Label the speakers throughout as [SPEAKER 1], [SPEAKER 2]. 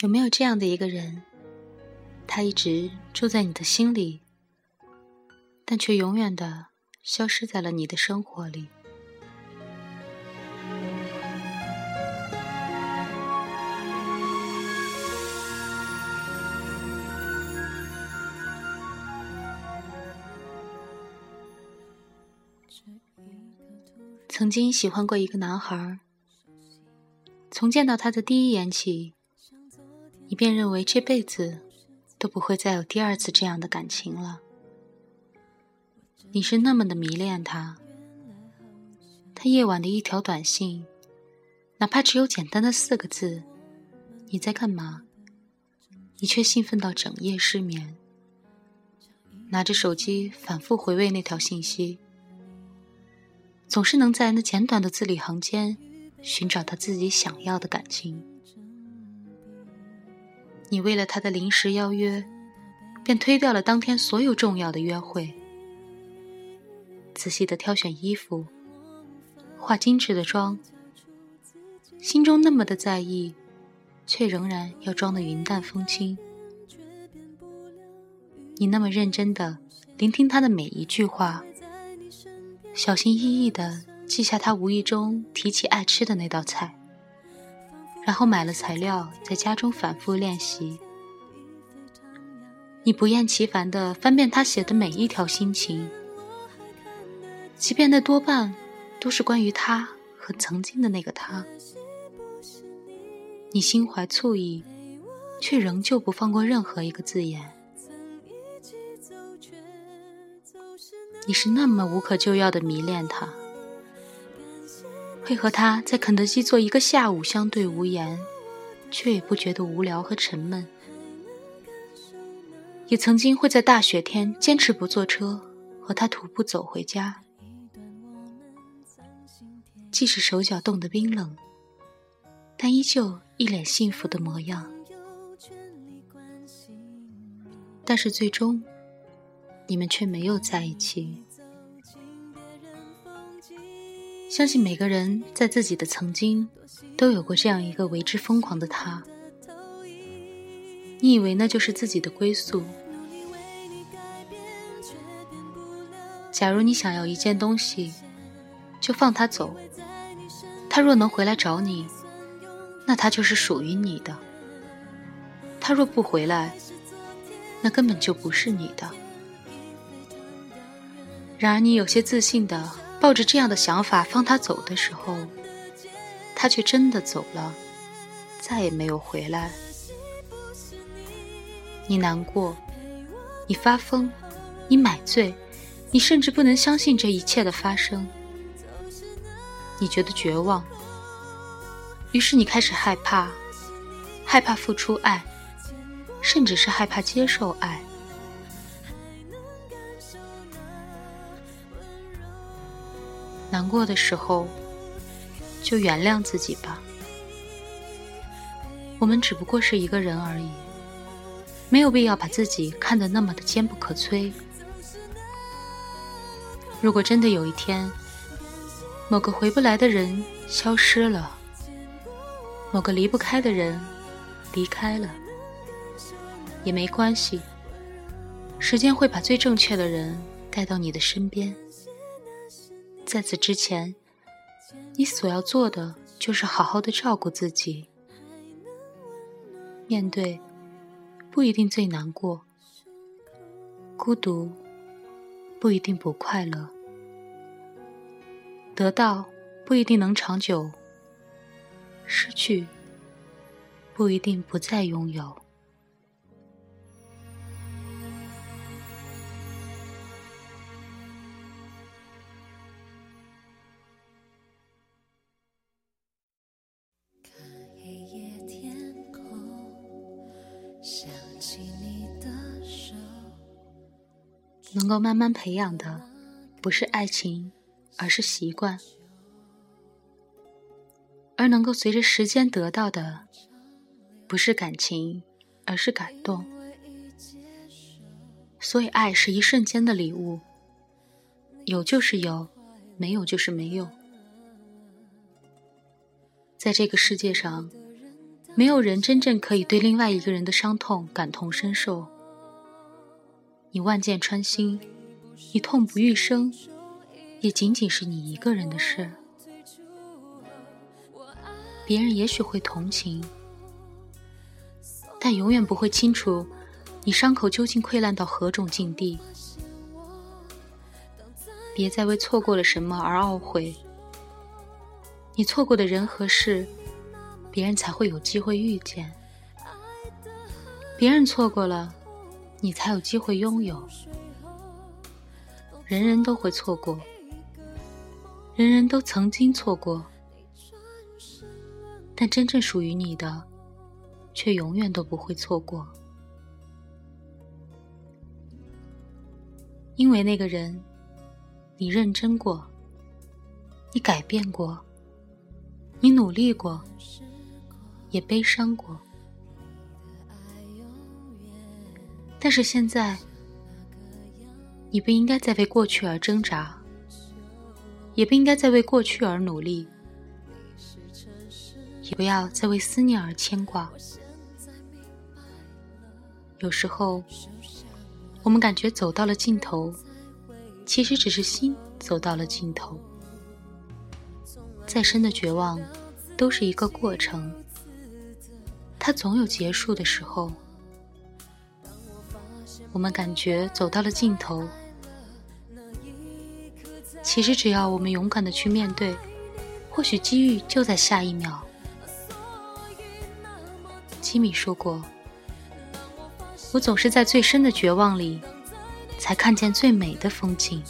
[SPEAKER 1] 有没有这样的一个人，他一直住在你的心里，但却永远的消失在了你的生活里？曾经喜欢过一个男孩，从见到他的第一眼起，你便认为这辈子都不会再有第二次这样的感情了。你是那么的迷恋他，他夜晚的一条短信，哪怕只有简单的四个字“你在干嘛”，你却兴奋到整夜失眠，拿着手机反复回味那条信息。总是能在那简短的字里行间寻找到自己想要的感情。你为了他的临时邀约，便推掉了当天所有重要的约会，仔细的挑选衣服，化精致的妆，心中那么的在意，却仍然要装的云淡风轻。你那么认真的聆听他的每一句话。小心翼翼地记下他无意中提起爱吃的那道菜，然后买了材料，在家中反复练习。你不厌其烦地翻遍他写的每一条心情，即便那多半都是关于他和曾经的那个他。你心怀醋意，却仍旧不放过任何一个字眼。你是那么无可救药的迷恋他，会和他在肯德基坐一个下午相对无言，却也不觉得无聊和沉闷。也曾经会在大雪天坚持不坐车，和他徒步走回家，即使手脚冻得冰冷，但依旧一脸幸福的模样。但是最终。你们却没有在一起。相信每个人在自己的曾经，都有过这样一个为之疯狂的他。你以为那就是自己的归宿。假如你想要一件东西，就放他走。他若能回来找你，那他就是属于你的。他若不回来，那根本就不是你的。然而，你有些自信的抱着这样的想法放他走的时候，他却真的走了，再也没有回来。你难过，你发疯，你买醉，你甚至不能相信这一切的发生。你觉得绝望，于是你开始害怕，害怕付出爱，甚至是害怕接受爱。难过的时候，就原谅自己吧。我们只不过是一个人而已，没有必要把自己看得那么的坚不可摧。如果真的有一天，某个回不来的人消失了，某个离不开的人离开了，也没关系。时间会把最正确的人带到你的身边。在此之前，你所要做的就是好好的照顾自己。面对不一定最难过，孤独不一定不快乐，得到不一定能长久，失去不一定不再拥有。能够慢慢培养的，不是爱情，而是习惯；而能够随着时间得到的，不是感情，而是感动。所以，爱是一瞬间的礼物，有就是有，没有就是没有。在这个世界上，没有人真正可以对另外一个人的伤痛感同身受。你万箭穿心，你痛不欲生，也仅仅是你一个人的事。别人也许会同情，但永远不会清楚你伤口究竟溃烂到何种境地。别再为错过了什么而懊悔。你错过的人和事，别人才会有机会遇见；别人错过了。你才有机会拥有。人人都会错过，人人都曾经错过，但真正属于你的，却永远都不会错过。因为那个人，你认真过，你改变过，你努力过，也悲伤过。但是现在，你不应该再为过去而挣扎，也不应该再为过去而努力，也不要再为思念而牵挂。有时候，我们感觉走到了尽头，其实只是心走到了尽头。再深的绝望，都是一个过程，它总有结束的时候。我们感觉走到了尽头，其实只要我们勇敢的去面对，或许机遇就在下一秒。吉米说过：“我总是在最深的绝望里，才看见最美的风景。”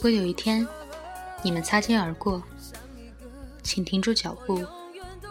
[SPEAKER 1] 如果有一天你们擦肩而过，请停住脚步，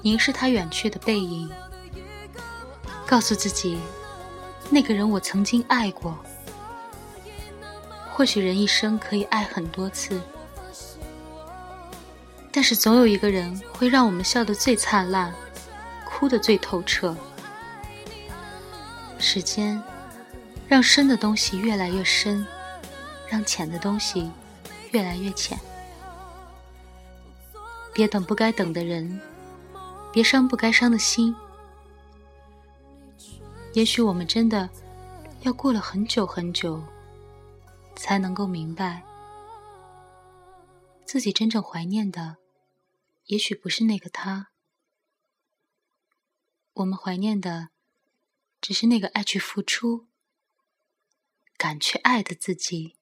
[SPEAKER 1] 凝视他远去的背影，告诉自己，那个人我曾经爱过。或许人一生可以爱很多次，但是总有一个人会让我们笑得最灿烂，哭得最透彻。时间让深的东西越来越深，让浅的东西。越来越浅，别等不该等的人，别伤不该伤的心。也许我们真的要过了很久很久，才能够明白，自己真正怀念的，也许不是那个他。我们怀念的，只是那个爱去付出、敢去爱的自己。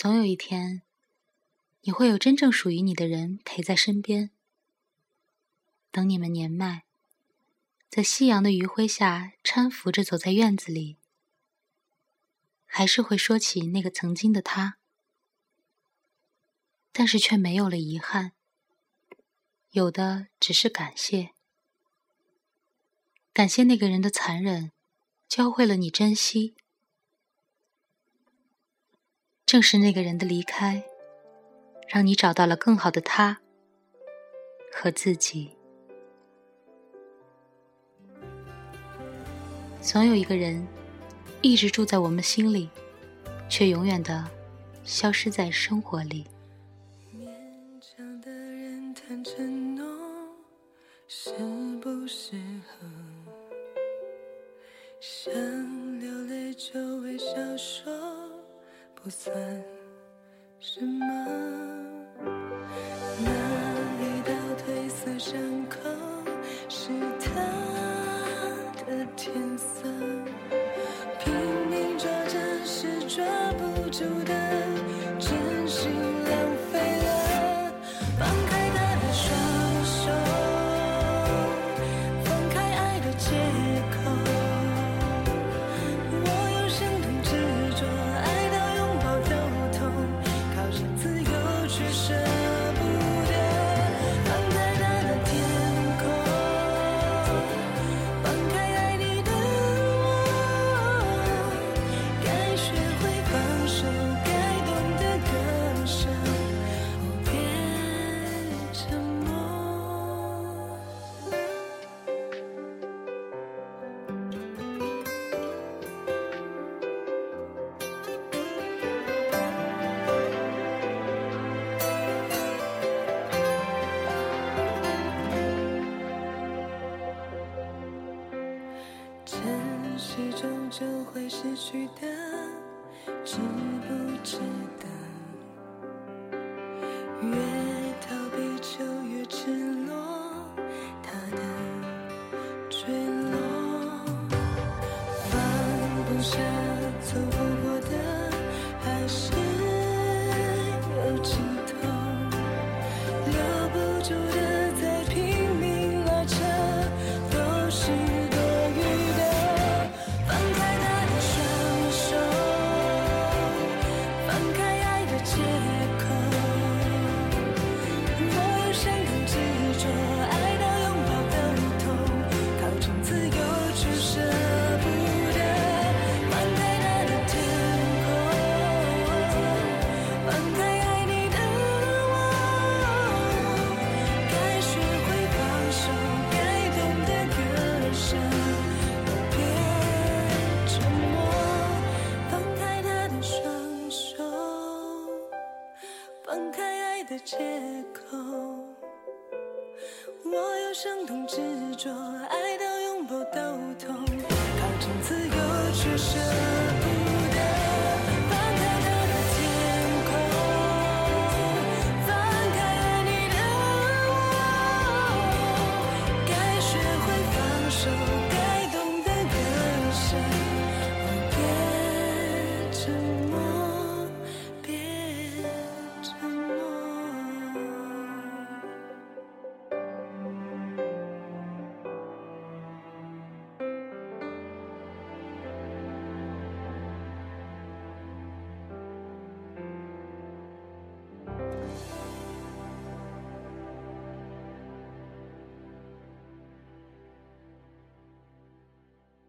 [SPEAKER 1] 总有一天，你会有真正属于你的人陪在身边。等你们年迈，在夕阳的余晖下搀扶着走在院子里，还是会说起那个曾经的他，但是却没有了遗憾，有的只是感谢，感谢那个人的残忍，教会了你珍惜。正是那个人的离开，让你找到了更好的他和自己。总有一个人一直住在我们心里，却永远的消失在生活里。算什么，就会失
[SPEAKER 2] 去的，值不值得？执着，爱到拥抱都痛，靠近自由却舍。